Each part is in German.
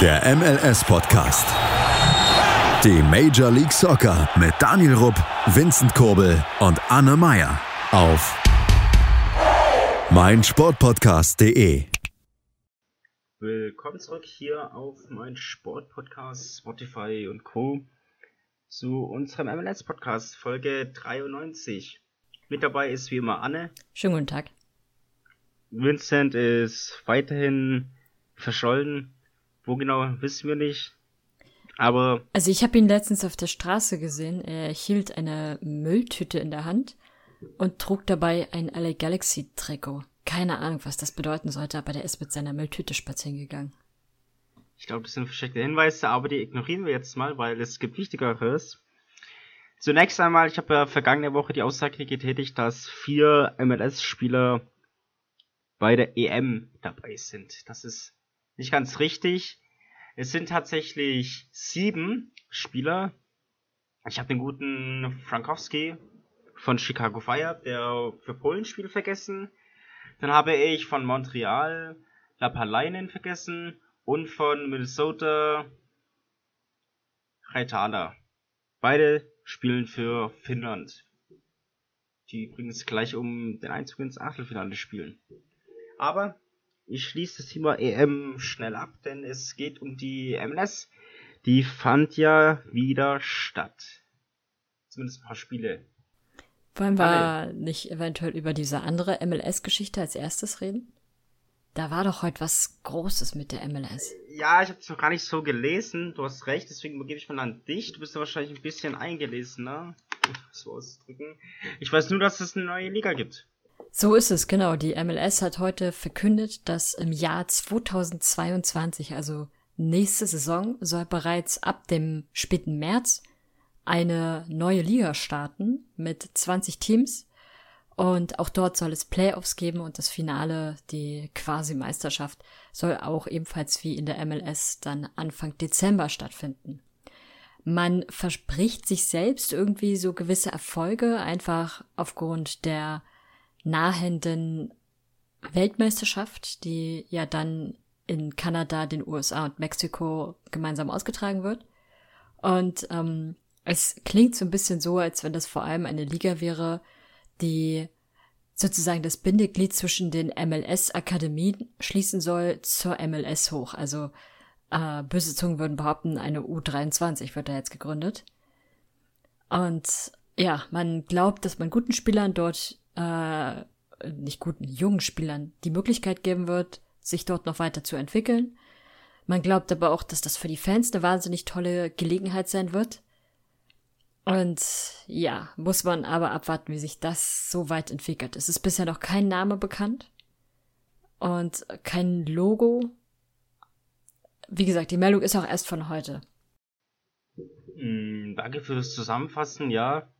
Der MLS-Podcast. Die Major League Soccer mit Daniel Rupp, Vincent Kurbel und Anne Meyer auf meinsportpodcast.de. Willkommen zurück hier auf mein Sportpodcast, Spotify und Co. zu unserem MLS-Podcast, Folge 93. Mit dabei ist wie immer Anne. Schönen guten Tag. Vincent ist weiterhin verschollen. Wo genau, wissen wir nicht. Aber. Also ich habe ihn letztens auf der Straße gesehen. Er hielt eine Mülltüte in der Hand und trug dabei ein LA Galaxy Trikot. Keine Ahnung, was das bedeuten sollte, aber der ist mit seiner Mülltüte spazieren gegangen. Ich glaube, das sind versteckte Hinweise, aber die ignorieren wir jetzt mal, weil es gibt Wichtigeres. Zunächst einmal, ich habe ja vergangene Woche die Aussage getätigt, dass vier MLS-Spieler bei der EM dabei sind. Das ist nicht ganz richtig. Es sind tatsächlich sieben Spieler. Ich habe den guten Frankowski von Chicago Fire, der für Polen spielt, vergessen. Dann habe ich von Montreal Lapalainen vergessen und von Minnesota Reitala. Beide spielen für Finnland. Die übrigens gleich um den Einzug ins Achtelfinale spielen. Aber ich schließe das Thema EM schnell ab, denn es geht um die MLS. Die fand ja wieder statt. Zumindest ein paar Spiele. Wollen wir nicht eventuell über diese andere MLS-Geschichte als erstes reden? Da war doch heute was Großes mit der MLS. Ja, ich habe es noch gar nicht so gelesen. Du hast recht, deswegen übergebe ich mal an dich. Du bist ja wahrscheinlich ein bisschen eingelesen, ne? So auszudrücken. Ich weiß nur, dass es eine neue Liga gibt. So ist es, genau. Die MLS hat heute verkündet, dass im Jahr 2022, also nächste Saison, soll bereits ab dem späten März eine neue Liga starten mit 20 Teams. Und auch dort soll es Playoffs geben und das Finale, die Quasi-Meisterschaft, soll auch ebenfalls wie in der MLS dann Anfang Dezember stattfinden. Man verspricht sich selbst irgendwie so gewisse Erfolge, einfach aufgrund der nahenden Weltmeisterschaft, die ja dann in Kanada, den USA und Mexiko gemeinsam ausgetragen wird. Und ähm, es klingt so ein bisschen so, als wenn das vor allem eine Liga wäre, die sozusagen das Bindeglied zwischen den MLS-Akademien schließen soll zur MLS hoch. Also äh, böse Zungen würden behaupten, eine U23 wird da jetzt gegründet. Und ja, man glaubt, dass man guten Spielern dort äh, nicht guten jungen Spielern die Möglichkeit geben wird, sich dort noch weiter zu entwickeln. Man glaubt aber auch, dass das für die Fans eine wahnsinnig tolle Gelegenheit sein wird. Und ja, muss man aber abwarten, wie sich das so weit entwickelt. Es ist bisher noch kein Name bekannt und kein Logo. Wie gesagt, die Meldung ist auch erst von heute. Mm, danke für das Zusammenfassen. Ja,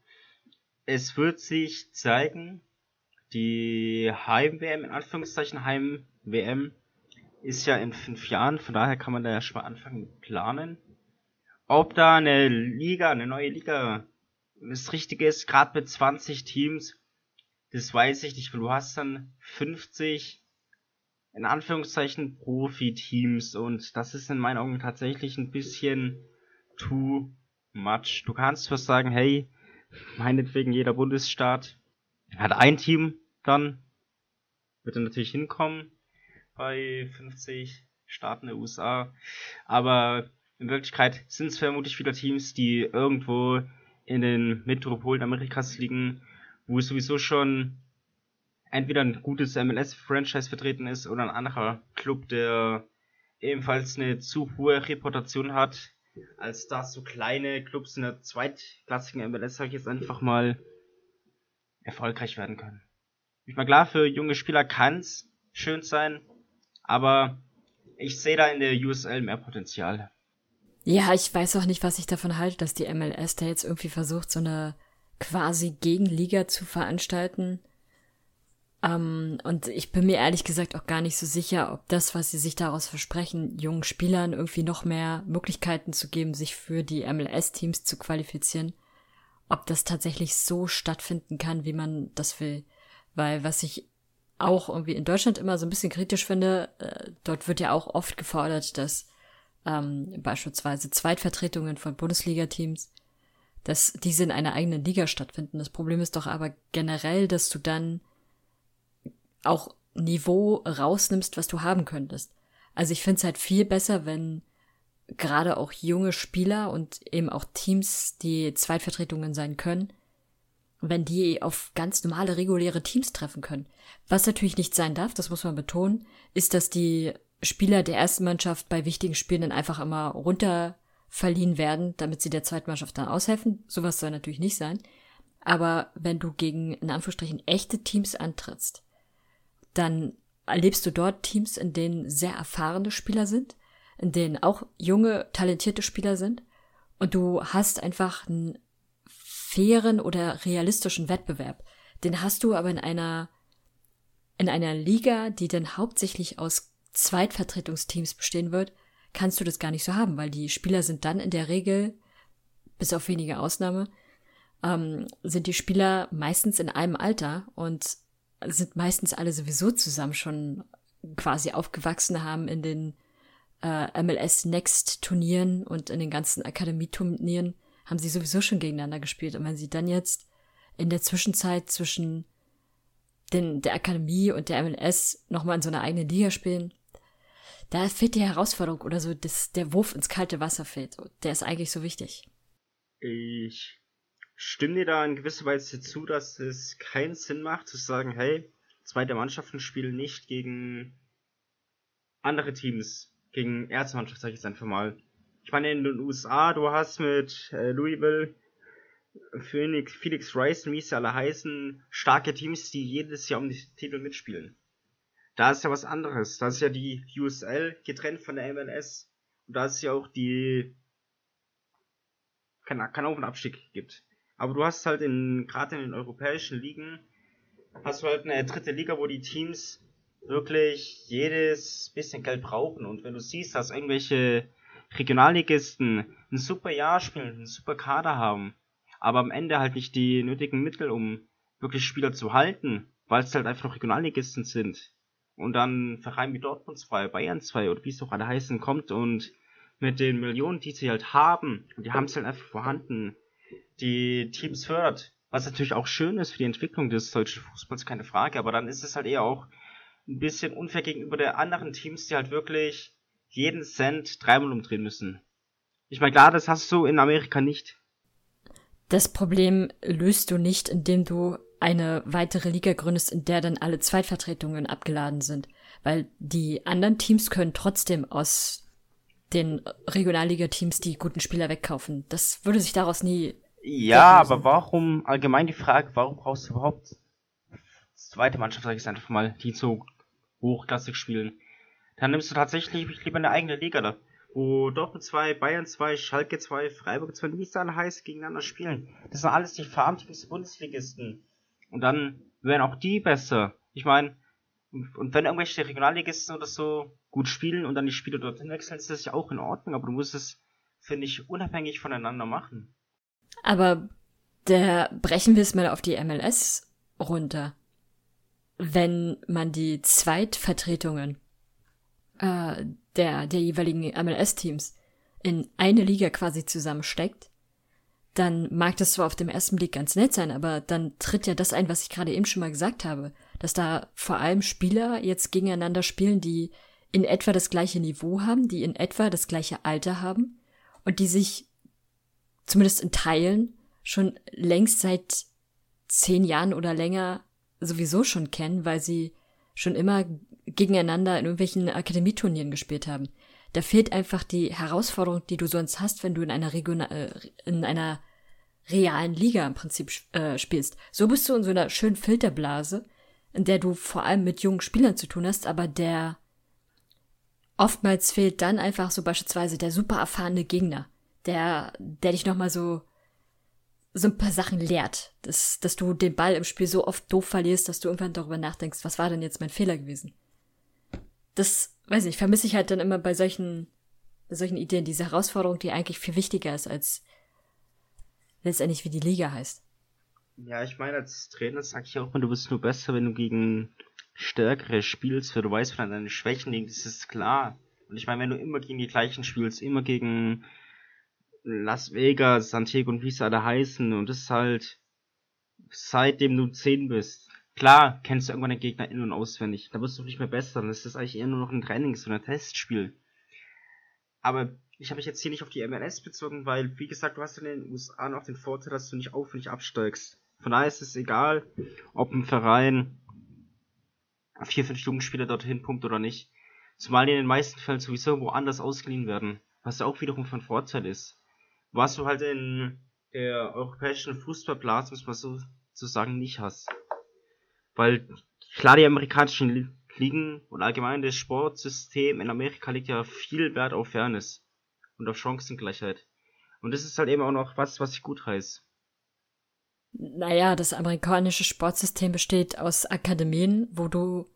es wird sich zeigen, die Heim-WM, in Anführungszeichen Heim-WM, ist ja in fünf Jahren, von daher kann man da ja schon mal anfangen mit planen. Ob da eine Liga, eine neue Liga das Richtige ist, gerade mit 20 Teams, das weiß ich nicht, weil du hast dann 50 in Anführungszeichen Profi-Teams und das ist in meinen Augen tatsächlich ein bisschen too much. Du kannst zwar sagen, hey, meinetwegen jeder Bundesstaat hat ein Team dann, wird er natürlich hinkommen bei 50 Staaten der USA, aber in Wirklichkeit sind es vermutlich viele Teams, die irgendwo in den Metropolen Amerikas liegen, wo es sowieso schon entweder ein gutes MLS-Franchise vertreten ist oder ein anderer Club, der ebenfalls eine zu hohe Reputation hat, als dass so kleine Clubs in der zweitklassigen MLS, sag ich jetzt einfach mal, erfolgreich werden können. Ich meine, klar, für junge Spieler kann's schön sein, aber ich sehe da in der USL mehr Potenzial. Ja, ich weiß auch nicht, was ich davon halte, dass die MLS da jetzt irgendwie versucht, so eine quasi Gegenliga zu veranstalten. Ähm, und ich bin mir ehrlich gesagt auch gar nicht so sicher, ob das, was sie sich daraus versprechen, jungen Spielern irgendwie noch mehr Möglichkeiten zu geben, sich für die MLS-Teams zu qualifizieren, ob das tatsächlich so stattfinden kann, wie man das will. Weil was ich auch irgendwie in Deutschland immer so ein bisschen kritisch finde, äh, dort wird ja auch oft gefordert, dass ähm, beispielsweise Zweitvertretungen von Bundesliga-Teams, dass diese in einer eigenen Liga stattfinden. Das Problem ist doch aber generell, dass du dann auch Niveau rausnimmst, was du haben könntest. Also ich finde es halt viel besser, wenn gerade auch junge Spieler und eben auch Teams, die Zweitvertretungen sein können, wenn die auf ganz normale, reguläre Teams treffen können. Was natürlich nicht sein darf, das muss man betonen, ist, dass die Spieler der ersten Mannschaft bei wichtigen Spielen dann einfach immer runter verliehen werden, damit sie der zweiten Mannschaft dann aushelfen. Sowas soll natürlich nicht sein. Aber wenn du gegen, in Anführungsstrichen, echte Teams antrittst, dann erlebst du dort Teams, in denen sehr erfahrene Spieler sind, in denen auch junge, talentierte Spieler sind. Und du hast einfach einen fairen oder realistischen Wettbewerb. Den hast du aber in einer, in einer Liga, die dann hauptsächlich aus Zweitvertretungsteams bestehen wird, kannst du das gar nicht so haben, weil die Spieler sind dann in der Regel, bis auf wenige Ausnahme, ähm, sind die Spieler meistens in einem Alter und sind meistens alle sowieso zusammen schon quasi aufgewachsen haben in den äh, MLS Next Turnieren und in den ganzen Akademieturnieren haben sie sowieso schon gegeneinander gespielt. Und wenn sie dann jetzt in der Zwischenzeit zwischen den, der Akademie und der MLS nochmal in so einer eigenen Liga spielen, da fehlt die Herausforderung oder so, dass der Wurf ins kalte Wasser fehlt. Der ist eigentlich so wichtig. Ich stimme dir da in gewisser Weise zu, dass es keinen Sinn macht, zu sagen, hey, zweite Mannschaften spielen nicht gegen andere Teams, gegen Erzmannschaft, sag ich jetzt einfach mal. Ich meine, in den USA, du hast mit äh, Louisville, Phoenix, Felix Rice wie sie alle heißen, starke Teams, die jedes Jahr um die Titel mitspielen. Da ist ja was anderes. Da ist ja die USL getrennt von der MLS. Und da ist ja auch die kein, kein Auf- und Abstieg gibt. Aber du hast halt in, gerade in den europäischen Ligen, hast du halt eine dritte Liga, wo die Teams wirklich jedes bisschen Geld brauchen. Und wenn du siehst, dass irgendwelche Regionalligisten ein super Jahr spielen, einen super Kader haben, aber am Ende halt nicht die nötigen Mittel, um wirklich Spieler zu halten, weil es halt einfach Regionalligisten sind, und dann Verein wie Dortmund 2, Bayern 2 oder wie es doch alle heißen, kommt und mit den Millionen, die sie halt haben, und die haben es halt einfach vorhanden, die Teams fördert, was natürlich auch schön ist für die Entwicklung des deutschen Fußballs, keine Frage, aber dann ist es halt eher auch ein bisschen unfair gegenüber der anderen Teams, die halt wirklich jeden Cent dreimal umdrehen müssen. Ich meine, klar, das hast du in Amerika nicht. Das Problem löst du nicht, indem du eine weitere Liga gründest, in der dann alle Zweitvertretungen abgeladen sind. Weil die anderen Teams können trotzdem aus den Regionalliga-Teams die guten Spieler wegkaufen. Das würde sich daraus nie. Ja, aber warum, allgemein die Frage, warum brauchst du überhaupt zweite Mannschaft, sag ich es einfach mal, die so hochklassig spielen? Dann nimmst du tatsächlich lieber eine eigene Liga da wo Dortmund 2, Bayern 2, Schalke 2, Freiburg 2, wie es dann heißt, gegeneinander spielen. Das sind alles die Farmteams Bundesligisten. Und dann werden auch die besser. Ich meine, und wenn irgendwelche Regionalligisten oder so gut spielen und dann die Spiele dorthin wechseln, ist das ja auch in Ordnung, aber du musst es, finde ich, unabhängig voneinander machen. Aber der brechen wir es mal auf die MLS runter. Wenn man die Zweitvertretungen äh, der, der jeweiligen MLS-Teams in eine Liga quasi zusammensteckt, dann mag das zwar auf dem ersten Blick ganz nett sein, aber dann tritt ja das ein, was ich gerade eben schon mal gesagt habe, dass da vor allem Spieler jetzt gegeneinander spielen, die in etwa das gleiche Niveau haben, die in etwa das gleiche Alter haben und die sich zumindest in Teilen schon längst seit zehn Jahren oder länger sowieso schon kennen, weil sie schon immer gegeneinander in irgendwelchen Akademieturnieren gespielt haben. Da fehlt einfach die Herausforderung, die du sonst hast, wenn du in einer Regional, äh, in einer realen Liga im Prinzip äh, spielst. So bist du in so einer schönen Filterblase, in der du vor allem mit jungen Spielern zu tun hast, aber der oftmals fehlt dann einfach so beispielsweise der super erfahrene Gegner, der, der dich nochmal so, so ein paar Sachen lehrt, dass, dass du den Ball im Spiel so oft doof verlierst, dass du irgendwann darüber nachdenkst, was war denn jetzt mein Fehler gewesen? Das, weiß ich, vermisse ich halt dann immer bei solchen, bei solchen Ideen, diese Herausforderung, die eigentlich viel wichtiger ist als letztendlich wie die Liga heißt. Ja, ich meine, als Trainer sag ich auch mal, du bist nur besser, wenn du gegen stärkere spielst, weil du weißt, von deinen Schwächen liegen, das ist klar. Und ich meine, wenn du immer gegen die gleichen spielst, immer gegen Las Vegas, Santiago und wie sie alle heißen, und das ist halt seitdem du 10 bist. Klar, kennst du irgendwann den Gegner in- und auswendig. Da wirst du nicht mehr besser. Dann ist das eigentlich eher nur noch ein Trainings- oder ein Testspiel. Aber ich habe mich jetzt hier nicht auf die MLS bezogen, weil, wie gesagt, du hast in den USA noch den Vorteil, dass du nicht aufwendig absteigst. Von daher ist es egal, ob ein Verein vier, fünf Jugendspieler dorthin pumpt oder nicht. Zumal die in den meisten Fällen sowieso woanders ausgeliehen werden. Was ja auch wiederum von Vorteil ist. Was du halt in der europäischen Fußballblase, muss man so zu sagen, nicht hast. Weil klar, die amerikanischen Ligen und allgemein das Sportsystem in Amerika liegt ja viel Wert auf Fairness und auf Chancengleichheit. Und das ist halt eben auch noch was, was ich gut heiße. Naja, das amerikanische Sportsystem besteht aus Akademien, wo du,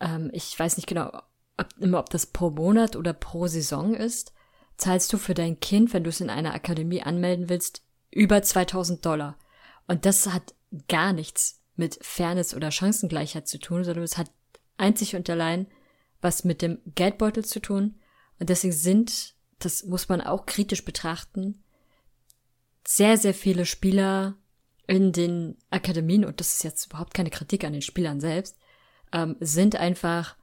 ähm, ich weiß nicht genau, ob, immer ob das pro Monat oder pro Saison ist, zahlst du für dein Kind, wenn du es in einer Akademie anmelden willst, über 2000 Dollar. Und das hat gar nichts mit Fairness oder Chancengleichheit zu tun, sondern es hat einzig und allein was mit dem Geldbeutel zu tun. Und deswegen sind, das muss man auch kritisch betrachten, sehr, sehr viele Spieler in den Akademien, und das ist jetzt überhaupt keine Kritik an den Spielern selbst, ähm, sind einfach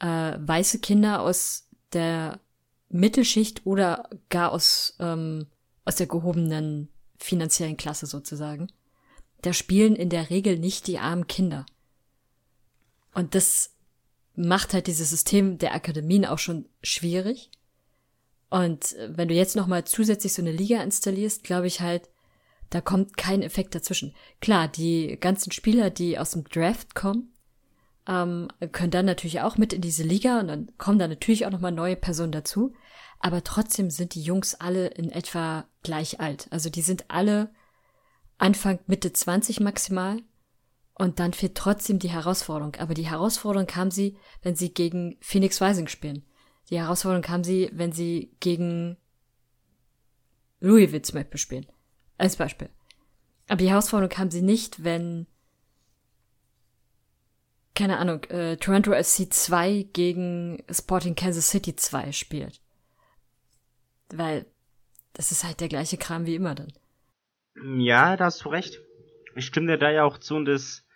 äh, weiße Kinder aus der Mittelschicht oder gar aus, ähm, aus der gehobenen finanziellen Klasse sozusagen. Da spielen in der Regel nicht die armen Kinder. Und das macht halt dieses System der Akademien auch schon schwierig. Und wenn du jetzt nochmal zusätzlich so eine Liga installierst, glaube ich halt, da kommt kein Effekt dazwischen. Klar, die ganzen Spieler, die aus dem Draft kommen, ähm, können dann natürlich auch mit in diese Liga und dann kommen da natürlich auch nochmal neue Personen dazu. Aber trotzdem sind die Jungs alle in etwa gleich alt. Also die sind alle Anfang, Mitte 20 maximal. Und dann fehlt trotzdem die Herausforderung. Aber die Herausforderung kam sie, wenn sie gegen Phoenix Rising spielen. Die Herausforderung kam sie, wenn sie gegen Louisville zum Beispiel spielen. Als Beispiel. Aber die Herausforderung haben sie nicht, wenn, keine Ahnung, äh, Toronto FC 2 gegen Sporting Kansas City 2 spielt. Weil das ist halt der gleiche Kram wie immer dann. Ja, da hast du recht. Ich stimme dir da ja auch zu und das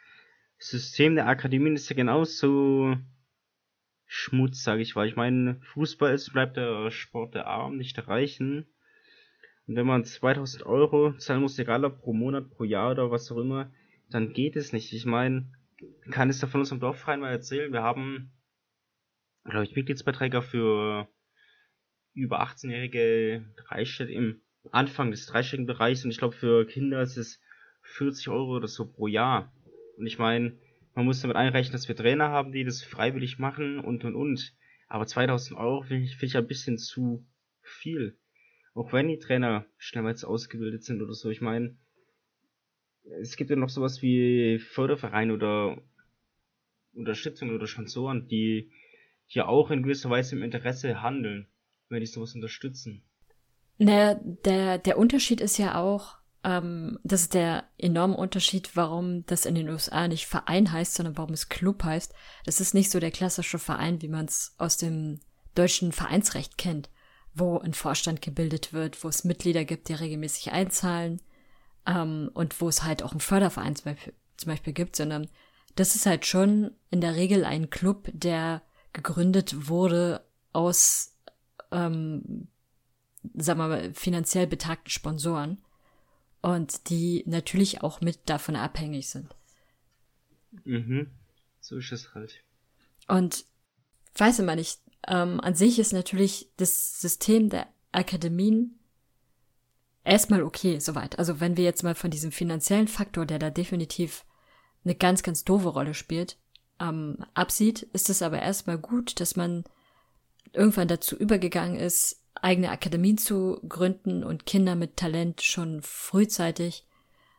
System der Akademien ist ja genauso Schmutz, sage ich, weil ich meine, Fußball ist, bleibt der Sport der Armen, nicht der Reichen. Und wenn man 2000 Euro zahlen muss, egal ob pro Monat, pro Jahr oder was auch immer, dann geht es nicht. Ich meine, kann es da von unserem Dorfverein mal erzählen, wir haben, glaube ich, Mitgliedsbeiträge für über 18-jährige Dreistellig im Anfang des dreistelligen Bereichs und ich glaube für Kinder ist es 40 Euro oder so pro Jahr. Und ich meine, man muss damit einrechnen, dass wir Trainer haben, die das freiwillig machen und und und. Aber 2000 Euro finde ich, find ich ein bisschen zu viel. Auch wenn die Trainer schnellmals ausgebildet sind oder so. Ich meine, es gibt ja noch sowas wie Fördervereine oder Unterstützung oder Sponsoren, die hier auch in gewisser Weise im Interesse handeln, wenn die sowas unterstützen. Naja, der, der Unterschied ist ja auch, ähm, das ist der enorme Unterschied, warum das in den USA nicht Verein heißt, sondern warum es Club heißt. Das ist nicht so der klassische Verein, wie man es aus dem deutschen Vereinsrecht kennt, wo ein Vorstand gebildet wird, wo es Mitglieder gibt, die regelmäßig einzahlen ähm, und wo es halt auch einen Förderverein zum Beispiel, zum Beispiel gibt, sondern das ist halt schon in der Regel ein Club, der gegründet wurde aus, ähm, sagen wir mal, finanziell betagten Sponsoren und die natürlich auch mit davon abhängig sind. Mhm. So ist es halt. Und weiß immer nicht, ähm, an sich ist natürlich das System der Akademien erstmal okay, soweit. Also wenn wir jetzt mal von diesem finanziellen Faktor, der da definitiv eine ganz, ganz doofe Rolle spielt, ähm, absieht, ist es aber erstmal gut, dass man irgendwann dazu übergegangen ist, eigene Akademien zu gründen und Kinder mit Talent schon frühzeitig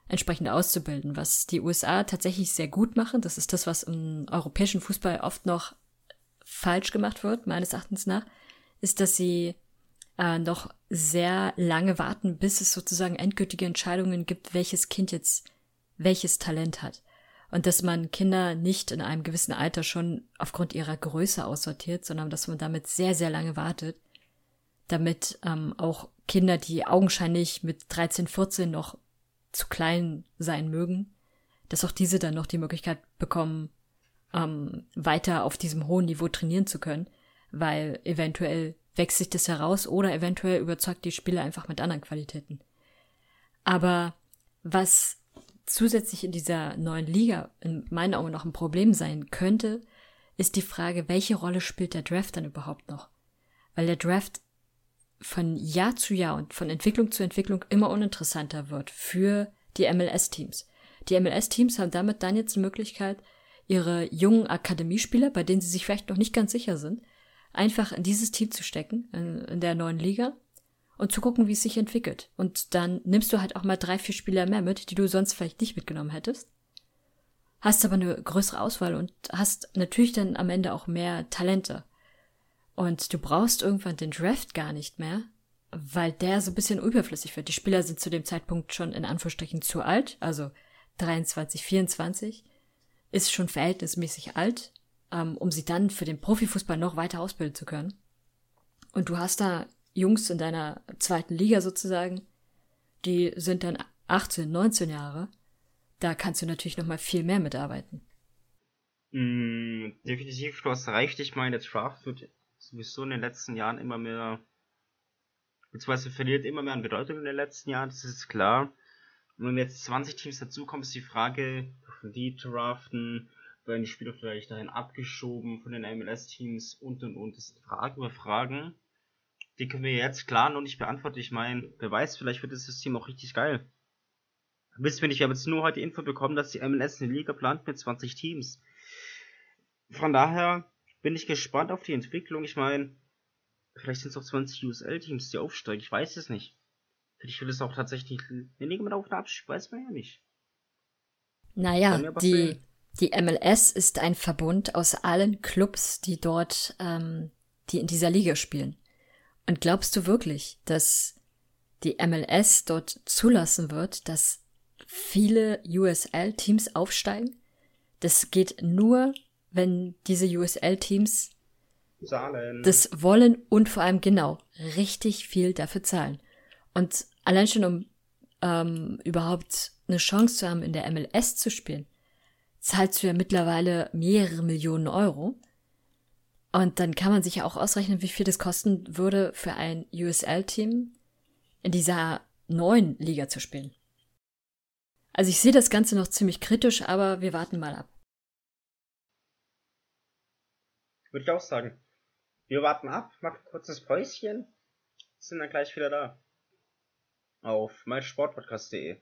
entsprechend auszubilden, was die USA tatsächlich sehr gut machen. Das ist das, was im europäischen Fußball oft noch falsch gemacht wird, meines Erachtens nach, ist, dass sie äh, noch sehr lange warten, bis es sozusagen endgültige Entscheidungen gibt, welches Kind jetzt welches Talent hat. Und dass man Kinder nicht in einem gewissen Alter schon aufgrund ihrer Größe aussortiert, sondern dass man damit sehr, sehr lange wartet, damit ähm, auch Kinder, die augenscheinlich mit 13, 14 noch zu klein sein mögen, dass auch diese dann noch die Möglichkeit bekommen, ähm, weiter auf diesem hohen Niveau trainieren zu können, weil eventuell wächst sich das heraus oder eventuell überzeugt die Spieler einfach mit anderen Qualitäten. Aber was zusätzlich in dieser neuen Liga in meinen Augen noch ein Problem sein könnte, ist die Frage, welche Rolle spielt der Draft dann überhaupt noch? Weil der Draft von Jahr zu Jahr und von Entwicklung zu Entwicklung immer uninteressanter wird für die MLS-Teams. Die MLS-Teams haben damit dann jetzt die Möglichkeit, ihre jungen Akademiespieler, bei denen sie sich vielleicht noch nicht ganz sicher sind, einfach in dieses Team zu stecken, in, in der neuen Liga und zu gucken, wie es sich entwickelt. Und dann nimmst du halt auch mal drei, vier Spieler mehr mit, die du sonst vielleicht nicht mitgenommen hättest. Hast aber eine größere Auswahl und hast natürlich dann am Ende auch mehr Talente. Und du brauchst irgendwann den Draft gar nicht mehr, weil der so ein bisschen überflüssig wird. Die Spieler sind zu dem Zeitpunkt schon in Anführungsstrichen zu alt, also 23, 24, ist schon verhältnismäßig alt, ähm, um sie dann für den Profifußball noch weiter ausbilden zu können. Und du hast da Jungs in deiner zweiten Liga sozusagen, die sind dann 18, 19 Jahre. Da kannst du natürlich noch mal viel mehr mitarbeiten. Mm, definitiv, du hast recht. Ich meine, der Draft wird sowieso in den letzten Jahren immer mehr, beziehungsweise verliert immer mehr an Bedeutung in den letzten Jahren, das ist klar. Und wenn jetzt 20 Teams dazukommen, ist die Frage, dürfen die draften, werden die Spieler vielleicht dahin abgeschoben von den MLS-Teams und und und. Das sind Fragen über Fragen die können wir jetzt klar noch nicht beantworten. Ich meine, wer weiß, vielleicht wird das System auch richtig geil. Wissen wir nicht, wir haben jetzt nur heute Info bekommen, dass die MLS eine Liga plant mit 20 Teams. Von daher bin ich gespannt auf die Entwicklung. Ich meine, vielleicht sind es auch 20 USL-Teams, die aufsteigen. Ich weiß es nicht. Vielleicht wird es auch tatsächlich weniger mit auf den Abstieg, weiß man ja nicht. Naja, die, die MLS ist ein Verbund aus allen Clubs, die dort, ähm, die in dieser Liga spielen. Und glaubst du wirklich, dass die MLS dort zulassen wird, dass viele USL-Teams aufsteigen? Das geht nur, wenn diese USL-Teams das wollen und vor allem genau richtig viel dafür zahlen. Und allein schon um ähm, überhaupt eine Chance zu haben, in der MLS zu spielen, zahlst du ja mittlerweile mehrere Millionen Euro. Und dann kann man sich ja auch ausrechnen, wie viel das kosten würde, für ein USL-Team in dieser neuen Liga zu spielen. Also ich sehe das Ganze noch ziemlich kritisch, aber wir warten mal ab. Würde ich auch sagen. Wir warten ab, machen kurzes Päuschen, sind dann gleich wieder da. Auf meinsportpodcast.de.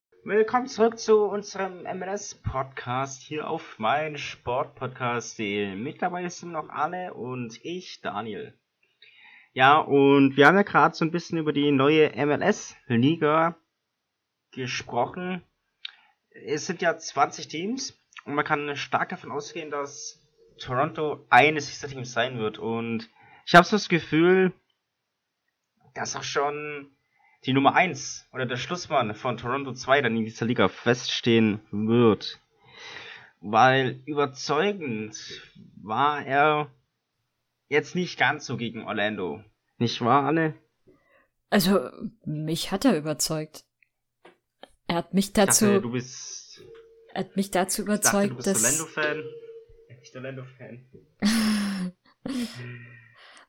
Willkommen zurück zu unserem MLS-Podcast hier auf mein Sportpodcast.de. Mit dabei sind noch Anne und ich, Daniel. Ja, und wir haben ja gerade so ein bisschen über die neue MLS-Liga gesprochen. Es sind ja 20 Teams und man kann stark davon ausgehen, dass Toronto eines dieser Teams sein wird. Und ich habe so das Gefühl, dass auch schon die Nummer 1 oder der Schlussmann von Toronto 2 dann in dieser Liga feststehen wird. Weil überzeugend war er jetzt nicht ganz so gegen Orlando. Nicht wahr, Anne? Also, mich hat er überzeugt. Er hat mich dazu. Dachte, du bist. Er hat mich dazu überzeugt, ich dachte, du bist dass. Orlando-Fan. Nicht Orlando-Fan.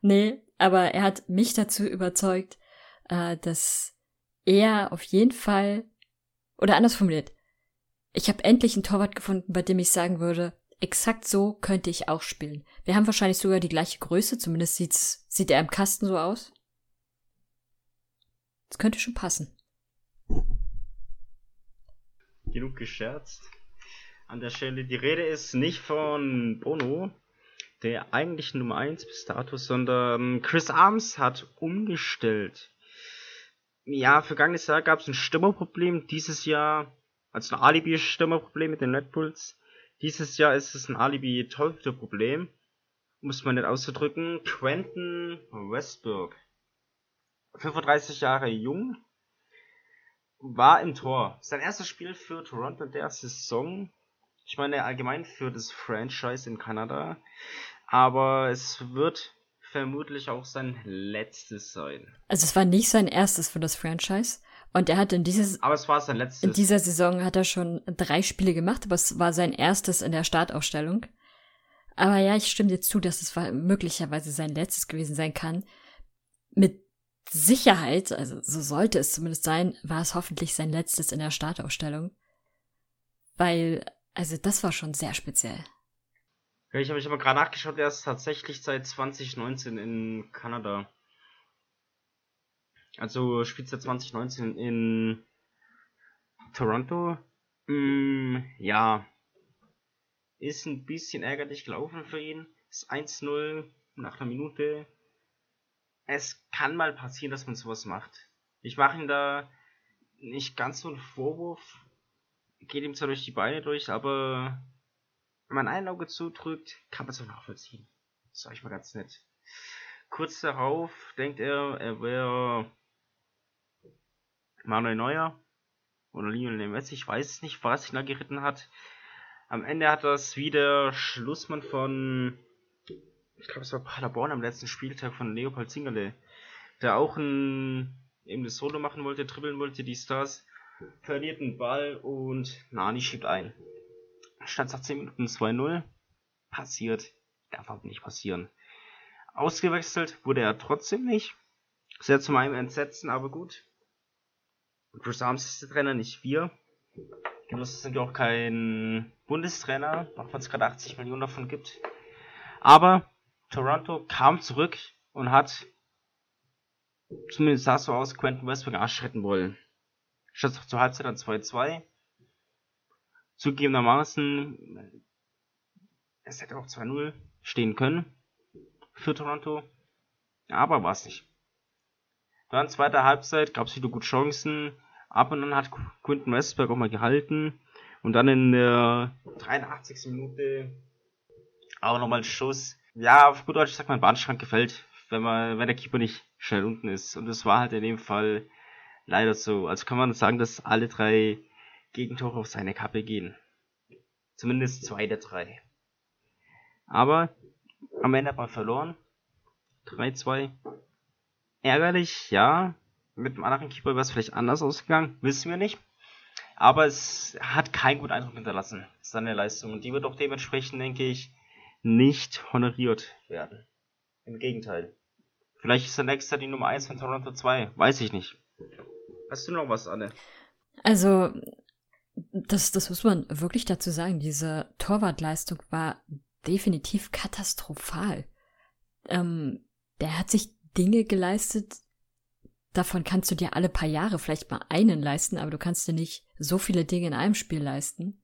Nee, aber er hat mich dazu überzeugt, äh, dass er auf jeden Fall, oder anders formuliert, ich habe endlich einen Torwart gefunden, bei dem ich sagen würde, exakt so könnte ich auch spielen. Wir haben wahrscheinlich sogar die gleiche Größe, zumindest sieht's, sieht er im Kasten so aus. Das könnte schon passen. Genug gescherzt. An der Stelle, die Rede ist nicht von Bono, der eigentlichen Nummer 1 bis dato, sondern Chris Arms hat umgestellt. Ja, vergangenes Jahr gab es ein Stimmerproblem, dieses Jahr, also ein Alibi-Stimmerproblem mit den Red Bulls. Dieses Jahr ist es ein Alibi-Torhüter-Problem, muss man nicht auszudrücken. Quentin Westberg, 35 Jahre jung, war im Tor. Sein erstes Spiel für Toronto der Saison. Ich meine allgemein für das Franchise in Kanada. Aber es wird vermutlich auch sein letztes sein. Also es war nicht sein erstes für das Franchise. Und er hat in dieses, aber es war sein letztes. In dieser Saison hat er schon drei Spiele gemacht, aber es war sein erstes in der Startaufstellung. Aber ja, ich stimme dir zu, dass es möglicherweise sein letztes gewesen sein kann. Mit Sicherheit, also so sollte es zumindest sein, war es hoffentlich sein letztes in der Startaufstellung. Weil, also das war schon sehr speziell. Ja, ich habe ich aber gerade nachgeschaut, er ist tatsächlich seit 2019 in Kanada. Also spielt seit 2019 in Toronto. Mm, ja. Ist ein bisschen ärgerlich gelaufen für ihn. Ist 1-0 nach einer Minute. Es kann mal passieren, dass man sowas macht. Ich mache ihm da nicht ganz so einen Vorwurf. Geht ihm zwar durch die Beine durch, aber wenn man ein Auge zudrückt, kann man es auch nachvollziehen. Das sag ich mal ganz nett. Kurz darauf denkt er, er wäre Manuel Neuer oder Lionel Messi, ich weiß nicht, was ihn da geritten hat. Am Ende hat das wieder Schlussmann von, ich glaube es war Paderborn am letzten Spieltag von Leopold Zingerle, der auch ein, eben das Solo machen wollte, dribbeln wollte, die Stars, verliert den Ball und Nani schiebt ein stand nach 10 Minuten 2-0. Passiert. Darf aber nicht passieren. Ausgewechselt wurde er trotzdem nicht. Sehr zu meinem Entsetzen, aber gut. Chris Arms ist der Trainer, nicht wir. Genosse sind ja auch kein Bundestrainer, auch wenn es gerade 80 Millionen davon gibt. Aber Toronto kam zurück und hat, zumindest sah es so aus, Quentin Westbrook Arsch retten wollen. Statt zur Halbzeit an 2-2 Zugegebenermaßen, es hätte auch 2-0 stehen können für Toronto, aber war es nicht. Dann zweite Halbzeit gab es wieder gut Chancen, ab und an hat Quinton Westberg auch mal gehalten und dann in der 83. Minute auch nochmal ein Schuss. Ja, auf gut Deutsch sagt man, Bahnschrank gefällt, wenn man, wenn der Keeper nicht schnell unten ist. Und das war halt in dem Fall leider so. Also kann man sagen, dass alle drei Gegentore auf seine Kappe gehen. Zumindest zwei der drei. Aber am Ende hat man verloren. 3-2. Ärgerlich, ja. Mit dem anderen Keeper wäre es vielleicht anders ausgegangen, wissen wir nicht. Aber es hat keinen guten Eindruck hinterlassen, seine Leistung. Und die wird auch dementsprechend, denke ich, nicht honoriert werden. Im Gegenteil. Vielleicht ist der nächste die Nummer 1 von Toronto 2. Weiß ich nicht. Hast du noch was, Anne? Also, das, das muss man wirklich dazu sagen. Diese Torwartleistung war definitiv katastrophal. Ähm, der hat sich Dinge geleistet, davon kannst du dir alle paar Jahre vielleicht mal einen leisten, aber du kannst dir nicht so viele Dinge in einem Spiel leisten.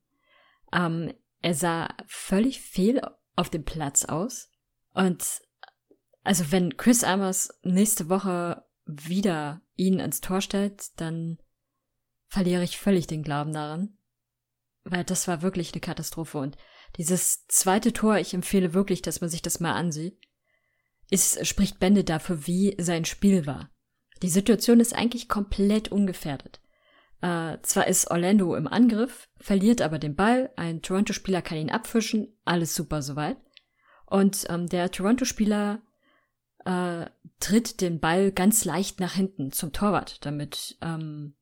Ähm, er sah völlig fehl auf dem Platz aus. Und also wenn Chris Amers nächste Woche wieder ihn ins Tor stellt, dann verliere ich völlig den Glauben daran. Weil das war wirklich eine Katastrophe. Und dieses zweite Tor, ich empfehle wirklich, dass man sich das mal ansieht, ist, spricht Bände dafür, wie sein Spiel war. Die Situation ist eigentlich komplett ungefährdet. Äh, zwar ist Orlando im Angriff, verliert aber den Ball, ein Toronto-Spieler kann ihn abfischen, alles super soweit. Und ähm, der Toronto-Spieler äh, tritt den Ball ganz leicht nach hinten zum Torwart, damit ähm,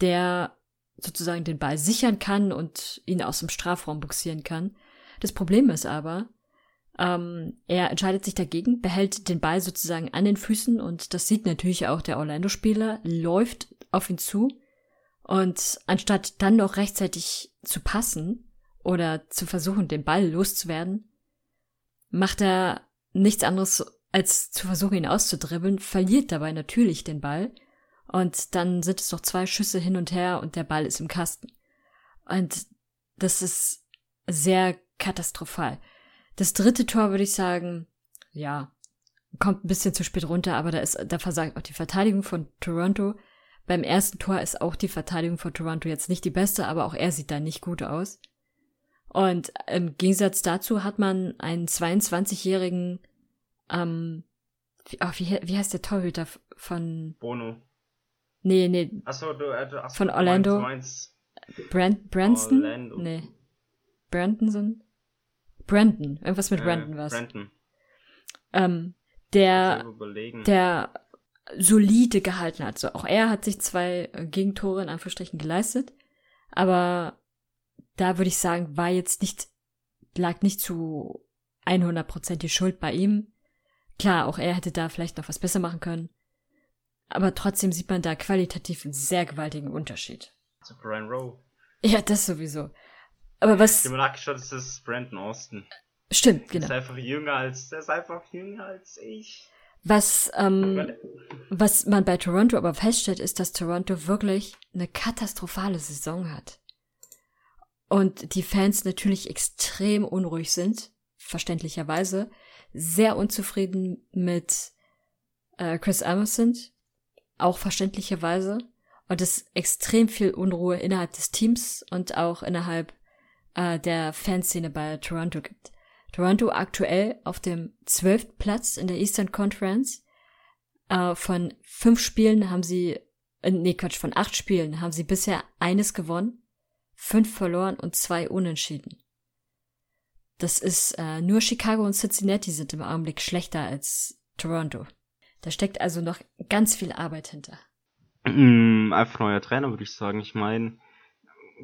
der sozusagen den Ball sichern kann und ihn aus dem Strafraum buxieren kann. Das Problem ist aber, Ähm, er entscheidet sich dagegen, behält den Ball sozusagen an den Füßen und das sieht natürlich auch der Orlando-Spieler, läuft auf ihn zu und anstatt dann noch rechtzeitig zu passen oder zu versuchen, den Ball loszuwerden, macht er nichts anderes als zu versuchen, ihn auszudribbeln, verliert dabei natürlich den Ball und dann sind es noch zwei Schüsse hin und her und der Ball ist im Kasten. Und das ist sehr katastrophal. Das dritte Tor würde ich sagen, ja, kommt ein bisschen zu spät runter, aber da ist, da versagt auch die Verteidigung von Toronto. Beim ersten Tor ist auch die Verteidigung von Toronto jetzt nicht die beste, aber auch er sieht da nicht gut aus. Und im Gegensatz dazu hat man einen 22-jährigen, ähm, oh, wie, wie heißt der Torhüter von Bono. Nee, nee. Achso, du, äh, achso, von Orlando. Du meinst, Brand, Branston? Orlando. Nee. Brandon? Brandon. Irgendwas mit äh, Brandon war's. Brandon. Ähm, der, der solide gehalten hat. So, auch er hat sich zwei äh, Gegentore in Anführungsstrichen geleistet. Aber da würde ich sagen, war jetzt nicht, lag nicht zu 100% die Schuld bei ihm. Klar, auch er hätte da vielleicht noch was besser machen können. Aber trotzdem sieht man da qualitativ einen sehr gewaltigen Unterschied. Zu Brian Rowe. Ja, das sowieso. Aber was. Ich habe nachgeschaut, das ist Brandon Austin. Stimmt, Der genau. ist einfach jünger als, der ist einfach jünger als ich. Was, ähm, was man bei Toronto aber feststellt, ist, dass Toronto wirklich eine katastrophale Saison hat. Und die Fans natürlich extrem unruhig sind, verständlicherweise, sehr unzufrieden mit äh, Chris Emerson, auch verständlicherweise, und es extrem viel Unruhe innerhalb des Teams und auch innerhalb äh, der Fanszene bei Toronto gibt. Toronto aktuell auf dem zwölften Platz in der Eastern Conference. Äh, von fünf Spielen haben sie, äh, nee Quatsch, von acht Spielen haben sie bisher eines gewonnen, fünf verloren und zwei unentschieden. Das ist äh, nur Chicago und Cincinnati sind im Augenblick schlechter als Toronto. Da steckt also noch ganz viel Arbeit hinter. Mm, Einfach neuer Trainer, würde ich sagen. Ich meine,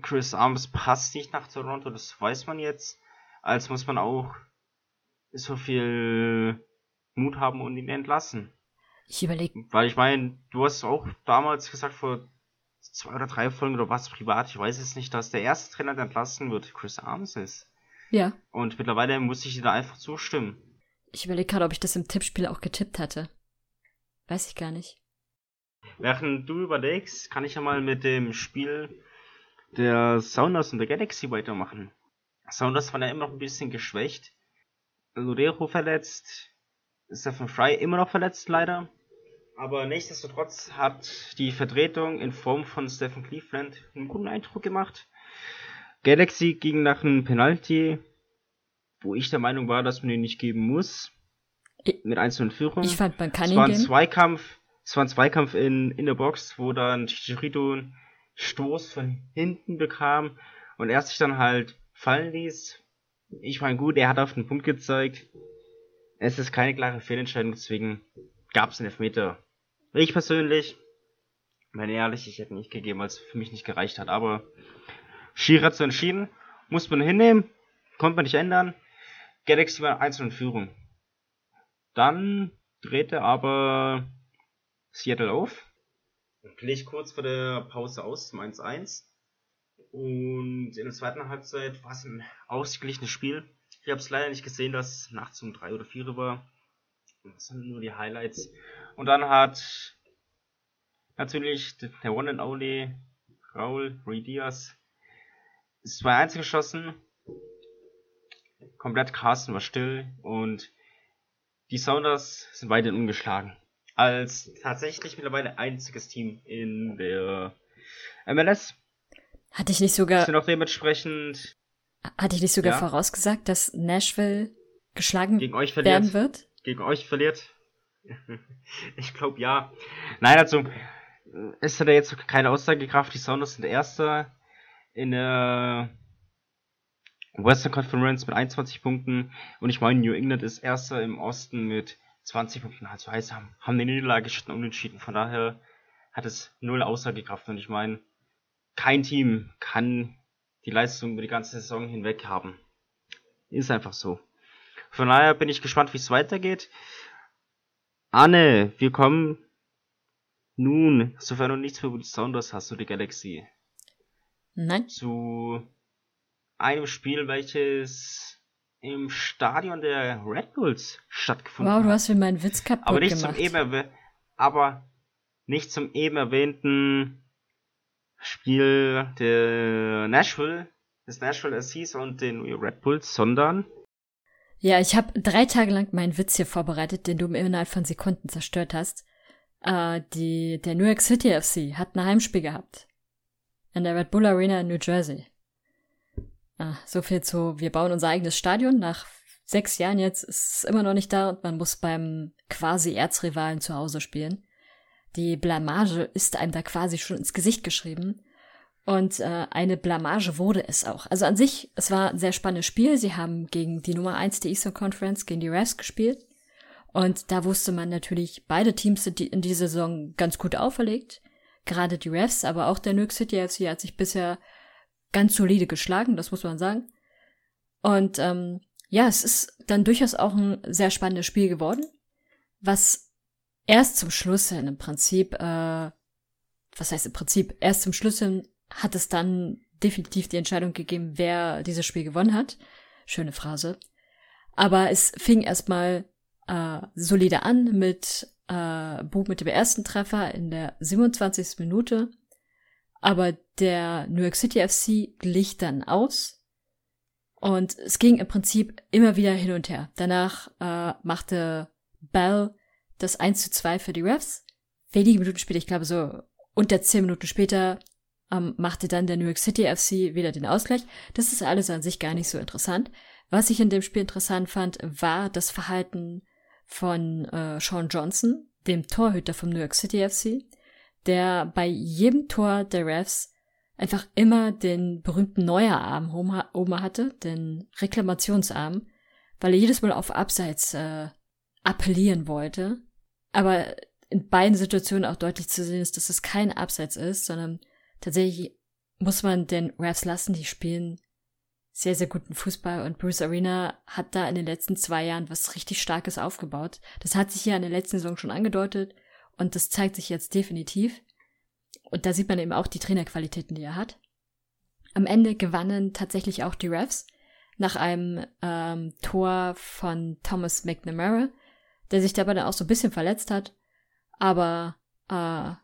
Chris Arms passt nicht nach Toronto, das weiß man jetzt. Als muss man auch so viel Mut haben und ihn entlassen. Ich überlege, Weil ich meine, du hast auch damals gesagt, vor zwei oder drei Folgen oder was privat, ich weiß es nicht, dass der erste Trainer, der entlassen wird, Chris Arms ist. ja, Und mittlerweile muss ich dir da einfach zustimmen. ich überlege gerade, ob ich das im Tippspiel auch getippt hatte. Weiß ich gar nicht. Während du überlegst, kann ich ja mal mit dem Spiel der Sounders und der Galaxy weitermachen. Sounders war ja immer noch ein bisschen geschwächt. Lodero verletzt. Stephen Fry immer noch verletzt, leider. Aber nichtsdestotrotz hat die Vertretung in Form von Stephen Cleveland einen guten Eindruck gemacht. Galaxy ging nach einem Penalty, wo ich der Meinung war, dass man ihn nicht geben muss. Mit einzelnen Führung. Ich fand, man kann Es ihn war ein geben. Zweikampf, es war ein Zweikampf in, in der Box, wo dann Chicharito einen Stoß von hinten bekam und er sich dann halt fallen ließ. Ich meine, gut, er hat auf den Punkt gezeigt. Es ist keine klare Fehlentscheidung, deswegen gab es einen Elfmeter. Ich persönlich, meine ehrlich, ich hätte nicht gegeben, weil es für mich nicht gereicht hat, aber Schiri hat so entschieden, muss man hinnehmen, konnte man nicht ändern. Galaxy war einzeln in Führung. Dann drehte aber Seattle auf. Gleich kurz vor der Pause aus zum 1-1. Und in der zweiten Halbzeit war es ein ausgeglichenes Spiel. Ich habe es leider nicht gesehen, dass nachts um 3 oder 4 war. Das sind nur die Highlights. Und dann hat natürlich der One and Only Raul Diaz 2-1 geschossen. Komplett Carsten war still und die Sounders sind weiterhin ungeschlagen. Als tatsächlich mittlerweile einziges Team in der MLS. Hatte ich nicht sogar, Sind auch dementsprechend hatte ich nicht sogar Ja. vorausgesagt, dass Nashville geschlagen gegen euch verliert. werden wird? Gegen euch verliert. ich glaube ja. Nein, also es hat ja jetzt keine Aussagekraft. Die Sounders sind Erster in der Western Conference mit 21 Punkten und ich meine New England ist Erster im Osten mit 20 Punkten. Also heißt, haben, haben eine Niederlage statt unentschieden. Von daher hat es null Aussagekraft und ich meine, kein Team kann die Leistung über die ganze Saison hinweg haben. Ist einfach so. Von daher bin ich gespannt, wie es weitergeht. Anne, wir kommen nun, sofern du nichts für Besonderes hast, du die Galaxy. Nein. Zu einem Spiel, welches im Stadion der Red Bulls stattgefunden Wow, hat. du hast mir meinen Witz kaputt aber nicht gemacht. zum eben aber nicht zum eben erwähnten Spiel der Nashville, des Nashville SCs und den Red Bulls, sondern Ja, ich habe drei Tage lang meinen Witz hier vorbereitet, den du mir innerhalb von Sekunden zerstört hast. Äh, die, der New York City FC hat ein Heimspiel gehabt. In der Red Bull Arena in New Jersey. Ah, so viel zu, wir bauen unser eigenes Stadion. Nach sechs Jahren jetzt ist es immer noch nicht da und man muss beim quasi Erzrivalen zu Hause spielen. Die Blamage ist einem da quasi schon ins Gesicht geschrieben. Und äh, eine Blamage wurde es auch. Also an sich, es war ein sehr spannendes Spiel. Sie haben gegen die Nummer eins der Eastern Conference, gegen die Refs gespielt. Und da wusste man natürlich, beide Teams sind in dieser Saison ganz gut auferlegt. Gerade die Refs, aber auch der New York City FC hat sich bisher ganz solide geschlagen, das muss man sagen. Und ähm, ja, es ist dann durchaus auch ein sehr spannendes Spiel geworden, was erst zum Schluss hin im Prinzip, äh, was heißt im Prinzip, erst zum Schluss hin hat es dann definitiv die Entscheidung gegeben, wer dieses Spiel gewonnen hat. Schöne Phrase. Aber es fing erstmal äh, solide an mit äh, Bub mit dem ersten Treffer in der 27. Minute. Aber der New York City FC glich dann aus. Und es ging im Prinzip immer wieder hin und her. Danach äh, machte Bell das 1 zu 2 für die Refs. Wenige Minuten später, ich glaube so unter 10 Minuten später, ähm, machte dann der New York City FC wieder den Ausgleich. Das ist alles an sich gar nicht so interessant. Was ich in dem Spiel interessant fand, war das Verhalten von äh, Sean Johnson, dem Torhüter vom New York City FC, der bei jedem Tor der Refs einfach immer den berühmten Neuerarm oben hatte, den Reklamationsarm, weil er jedes Mal auf Abseits äh, appellieren wollte. Aber in beiden Situationen auch deutlich zu sehen ist, dass es kein Abseits ist, sondern tatsächlich muss man den Refs lassen, die spielen sehr, sehr guten Fußball und Bruce Arena hat da in den letzten zwei Jahren was richtig Starkes aufgebaut. Das hat sich ja in der letzten Saison schon angedeutet und das zeigt sich jetzt definitiv. Und da sieht man eben auch die Trainerqualitäten, die er hat. Am Ende gewannen tatsächlich auch die Refs nach einem ähm, Tor von Thomas McNamara, der sich dabei dann auch so ein bisschen verletzt hat. Aber äh,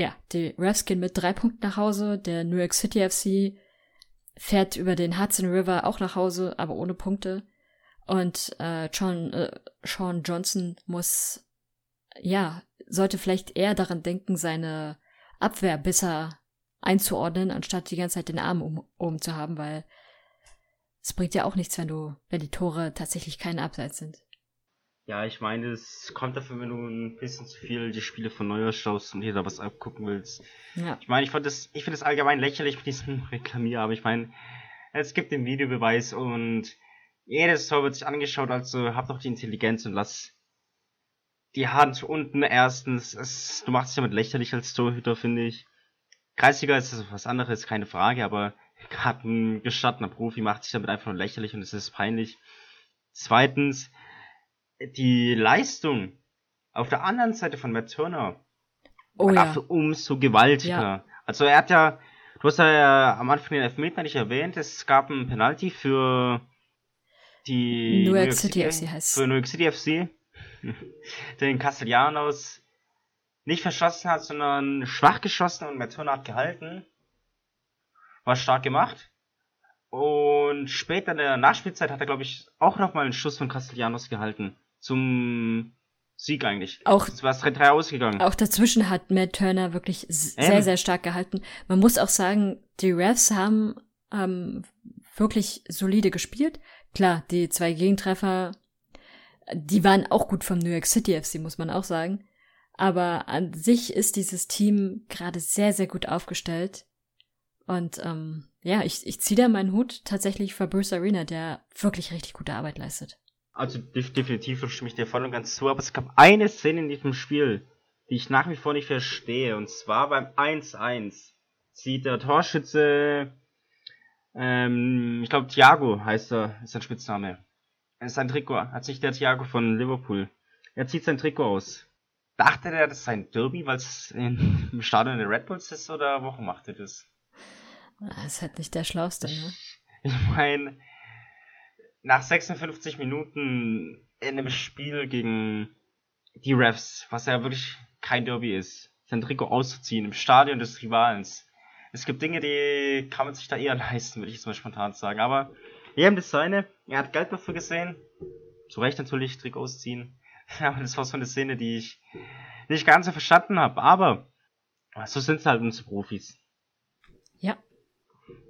ja, die Refs gehen mit drei Punkten nach Hause. Der New York City FC fährt über den Hudson River auch nach Hause, aber ohne Punkte. Und äh, Sean, äh, Sean Johnson muss, ja, sollte vielleicht eher daran denken, seine Abwehr besser einzuordnen, anstatt die ganze Zeit den Arm um, oben zu haben, weil es bringt ja auch nichts, wenn du, wenn die Tore tatsächlich kein Abseits sind. Ja, ich meine, es kommt dafür, wenn du ein bisschen zu viel die Spiele von Neujahr schaust und dir da was abgucken willst. Ja. Ich meine, ich fand das, ich finde es allgemein lächerlich mit diesem Reklamier, aber ich meine, es gibt den Videobeweis und jedes Tor wird sich angeschaut, also hab doch die Intelligenz und lass die Hand unten erstens. Es, du machst dich damit lächerlich als Torhüter, finde ich. Kreisliga ist was anderes, keine Frage, aber gerade ein gestattener Profi macht sich damit einfach nur lächerlich und es ist peinlich. Zweitens, die Leistung auf der anderen Seite von Matt Turner Oh war ja. umso gewaltiger. Ja. Also er hat ja, du hast ja am Anfang den Elfmeter nicht erwähnt, es gab ein Penalty für die New York City FC heißt. Für New York City FC, den Castellanos nicht verschossen hat, sondern schwach geschossen und Matt Turner hat gehalten. War stark gemacht. Und später in der Nachspielzeit hat er, glaube ich, auch nochmal einen Schuss von Castellanos gehalten. Zum Sieg eigentlich. Auch- Es war 3-3 ausgegangen. Auch dazwischen hat Matt Turner wirklich Ähm. sehr, sehr stark gehalten. Man muss auch sagen, die Refs haben ähm, wirklich solide gespielt. Klar, die zwei Gegentreffer, die waren auch gut vom New York City FC, muss man auch sagen. Aber an sich ist dieses Team gerade sehr, sehr gut aufgestellt. Und ähm, ja, ich, ich ziehe da meinen Hut tatsächlich für Bruce Arena, der wirklich richtig gute Arbeit leistet. Also def definitiv stimme ich dir voll und ganz zu, aber es gab eine Szene in diesem Spiel, die ich nach wie vor nicht verstehe, und zwar beim 1-1 sieht der Torschütze, ähm, ich glaube Thiago heißt er, ist sein Spitzname, sein Trikot. Hat sich der Thiago von Liverpool. Er zieht sein Trikot aus. Dachte der, das sei ein Derby, weil es im Stadion der Red Bulls ist, oder warum macht er das? Das ist halt nicht der Schlauste, ne? Ich meine, nach 56 Minuten in einem Spiel gegen die Refs, was ja wirklich kein Derby ist, sein Trikot auszuziehen im Stadion des Rivalens. Es gibt Dinge, die kann man sich da eher leisten, würde ich jetzt mal spontan sagen. Aber wir haben das seine. Er hat Geld dafür gesehen. Zu Recht natürlich Trikot ausziehen. Aber das war so eine Szene, die ich nicht ganz so verstanden habe. Aber so sind es halt unsere Profis. Ja.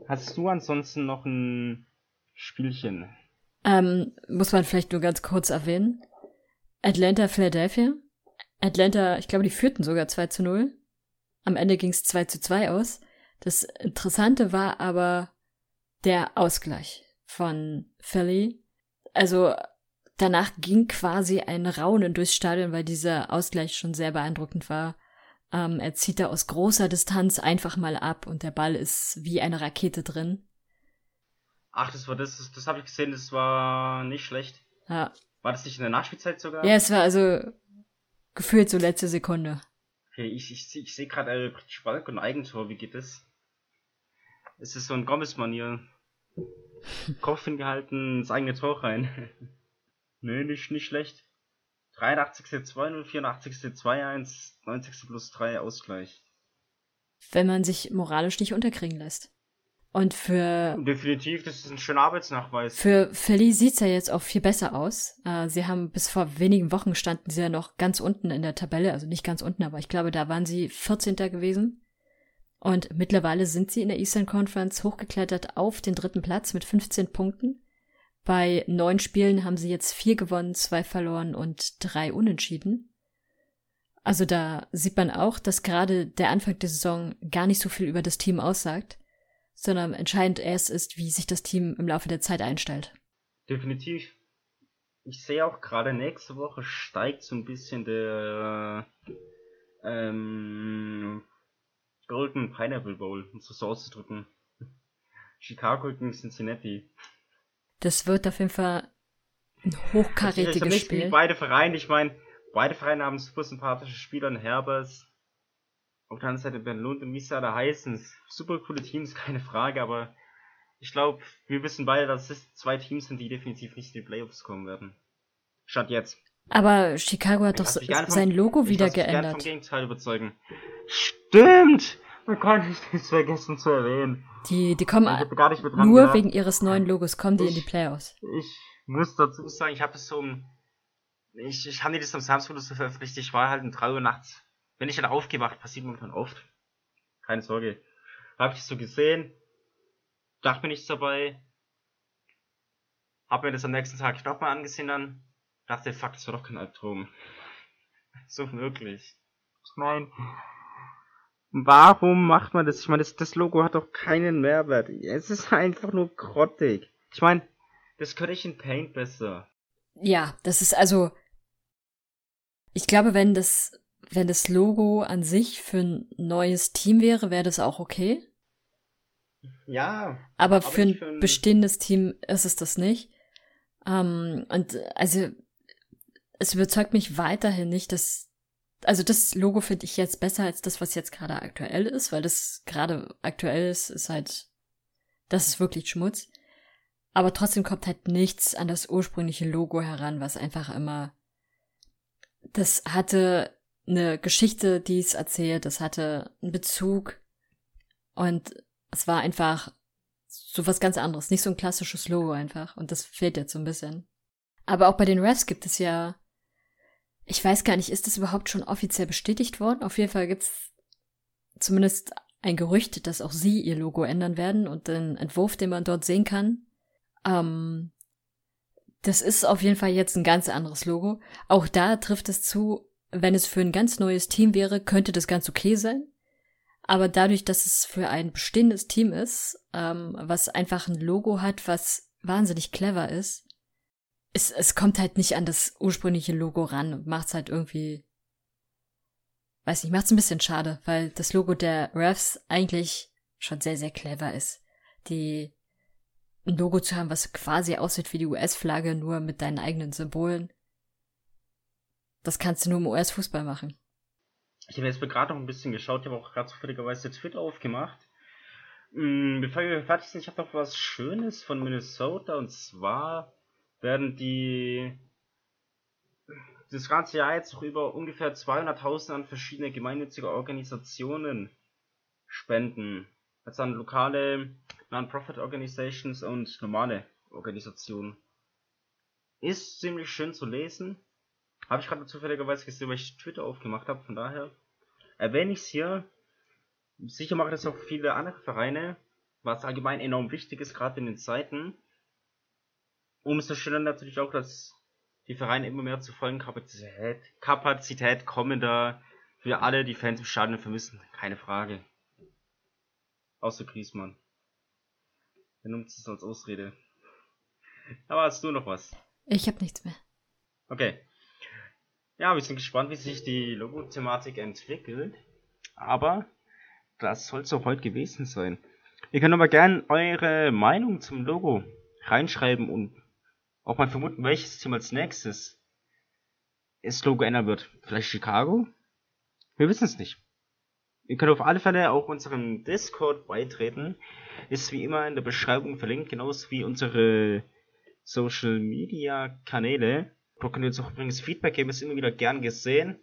Hast du ansonsten noch ein Spielchen? Ähm, muss man vielleicht nur ganz kurz erwähnen. Atlanta, Philadelphia. Atlanta, ich glaube, die führten sogar 2 zu 0. Am Ende ging es 2 zu 2 aus. Das Interessante war aber der Ausgleich von Philly. Also danach ging quasi ein Raunen durchs Stadion, weil dieser Ausgleich schon sehr beeindruckend war. Ähm, er zieht da aus großer Distanz einfach mal ab und der Ball ist wie eine Rakete drin. Ach, das war das, das, das habe ich gesehen, das war nicht schlecht. Ja. War das nicht in der Nachspielzeit sogar? Ja, es war also gefühlt so letzte Sekunde. Okay, ich, ich, ich sehe gerade äh, Spalk und Eigentor, wie geht das? Es ist so ein Gomez-Manier. Kopf hingehalten, ins eigene Tor rein. Nö, nicht, nicht schlecht. 83. 2-0, 84. 2-1, 90. plus 3 Ausgleich. Wenn man sich moralisch nicht unterkriegen lässt. Und für. Definitiv, das ist ein schöner Arbeitsnachweis. Für Philly sieht's ja jetzt auch viel besser aus. Äh, sie haben bis vor wenigen Wochen standen sie ja noch ganz unten in der Tabelle, also nicht ganz unten, aber ich glaube, da waren sie 14. gewesen. Und mittlerweile sind sie in der Eastern Conference hochgeklettert auf den dritten Platz mit 15 Punkten. Bei neun Spielen haben sie jetzt vier gewonnen, zwei verloren und drei unentschieden. Also da sieht man auch, dass gerade der Anfang der Saison gar nicht so viel über das Team aussagt, sondern entscheidend erst ist, wie sich das Team im Laufe der Zeit einstellt. Definitiv. Ich sehe auch gerade nächste Woche steigt so ein bisschen der ähm, Golden Pineapple Bowl, um es so auszudrücken. Chicago gegen Cincinnati. Das wird auf jeden Fall ein hochkarätiges also Spiel. Beide Vereine, ich meine, beide Vereine haben super sympathische Spieler in Herbers. Auf der anderen Seite Ben Lund und Misa da heißen. Super coole Teams, keine Frage, aber ich glaube, wir wissen beide, dass es zwei Teams sind, die definitiv nicht in die Playoffs kommen werden. Statt jetzt. Aber Chicago hat doch sein Logo wieder geändert. Ich vom Gegenteil überzeugen. Stimmt! Man kann nicht nichts vergessen zu erwähnen. Die, die kommen nur gedacht. wegen ihres neuen Logos, kommen die ich, in die Playoffs. Ich muss dazu sagen, ich habe es so um, ich, ich habe nicht das am Samstag so veröffentlicht, ich war halt um 3 Uhr nachts. Wenn ich dann aufgewacht, passiert momentan oft. Keine Sorge. Habe ich so gesehen, dachte mir nichts dabei, hab mir das am nächsten Tag nochmal angesehen dann, dachte, fuck, das war doch kein Albtraum. so wirklich. Ich meine, Warum macht man das? Ich meine, das, das Logo hat doch keinen Mehrwert. Es ist einfach nur grottig. Ich meine, das könnte ich in Paint besser. Ja, das ist also. Ich glaube, wenn das, wenn das Logo an sich für ein neues Team wäre, wäre das auch okay. Ja. Aber, aber für ein, für ein bestehendes Team ist es das nicht. Ähm, und also es überzeugt mich weiterhin nicht, dass also das Logo finde ich jetzt besser als das, was jetzt gerade aktuell ist, weil das gerade aktuell ist, ist halt, das ist wirklich Schmutz. Aber trotzdem kommt halt nichts an das ursprüngliche Logo heran, was einfach immer, das hatte eine Geschichte, die es erzählt, das hatte einen Bezug und es war einfach so was ganz anderes, nicht so ein klassisches Logo einfach und das fehlt jetzt so ein bisschen. Aber auch bei den Refs gibt es ja ich weiß gar nicht, ist das überhaupt schon offiziell bestätigt worden? Auf jeden Fall gibt's zumindest ein Gerücht, dass auch sie ihr Logo ändern werden und den Entwurf, den man dort sehen kann. Ähm, das ist auf jeden Fall jetzt ein ganz anderes Logo. Auch da trifft es zu, wenn es für ein ganz neues Team wäre, könnte das ganz okay sein. Aber dadurch, dass es für ein bestehendes Team ist, ähm, was einfach ein Logo hat, was wahnsinnig clever ist, es, es kommt halt nicht an das ursprüngliche Logo ran und macht's halt irgendwie, weiß nicht, macht's ein bisschen schade, weil das Logo der Refs eigentlich schon sehr, sehr clever ist. Die ein Logo zu haben, was quasi aussieht wie die US-Flagge, nur mit deinen eigenen Symbolen. Das kannst du nur im US-Fußball machen. Ich habe jetzt gerade noch ein bisschen geschaut, ich habe auch gerade zufälligerweise Twitter aufgemacht. Hm, bevor wir fertig sind, ich habe noch was Schönes von Minnesota und zwar werden die das ganze Jahr jetzt noch über ungefähr 200.000 an verschiedene gemeinnützige Organisationen spenden. Also an lokale Non-Profit Organizations und normale Organisationen. Ist ziemlich schön zu lesen. Habe ich gerade zufälligerweise gesehen, weil ich Twitter aufgemacht habe, von daher erwähne ich es hier. Sicher machen das auch viele andere Vereine, was allgemein enorm wichtig ist, gerade in den Zeiten. Umso schöner natürlich auch, dass die Vereine immer mehr zu vollen Kapazität, Kapazität kommen da für alle, die Fans im Stadion vermissen. Keine Frage. Außer Griesmann. Er nimmt es als Ausrede. Aber hast du noch was? Ich habe nichts mehr. Okay. Ja, wir sind gespannt, wie sich die Logo-Thematik entwickelt. Aber das soll es auch heute gewesen sein. Ihr könnt aber gerne eure Meinung zum Logo reinschreiben und auch mal vermuten, welches Team als nächstes das Logo ändern wird. Vielleicht Chicago? Wir wissen es nicht. Ihr könnt auf alle Fälle auch unserem Discord beitreten. Ist wie immer in der Beschreibung verlinkt, genauso wie unsere Social Media Kanäle. Da könnt ihr uns auch übrigens Feedback geben, ist immer wieder gern gesehen.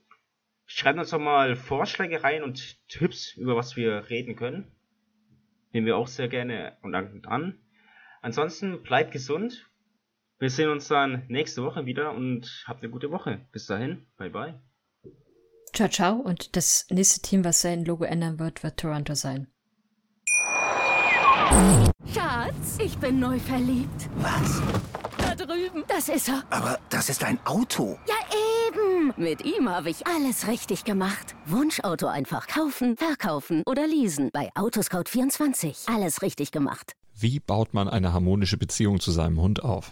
Schreibt uns doch mal Vorschläge rein und Tipps, über was wir reden können. Nehmen wir auch sehr gerne und dankend an. Ansonsten bleibt gesund. Wir sehen uns dann nächste Woche wieder und habt eine gute Woche. Bis dahin, bye bye. Ciao, ciao. Und das nächste Team, was sein Logo ändern wird, wird Toronto sein. Schatz, ich bin neu verliebt. Was? Da drüben. Das ist er. Aber das ist ein Auto. Ja, eben. Mit ihm habe ich alles richtig gemacht. Wunschauto einfach kaufen, verkaufen oder leasen. Bei Autoscout24. Alles richtig gemacht. Wie baut man eine harmonische Beziehung zu seinem Hund auf?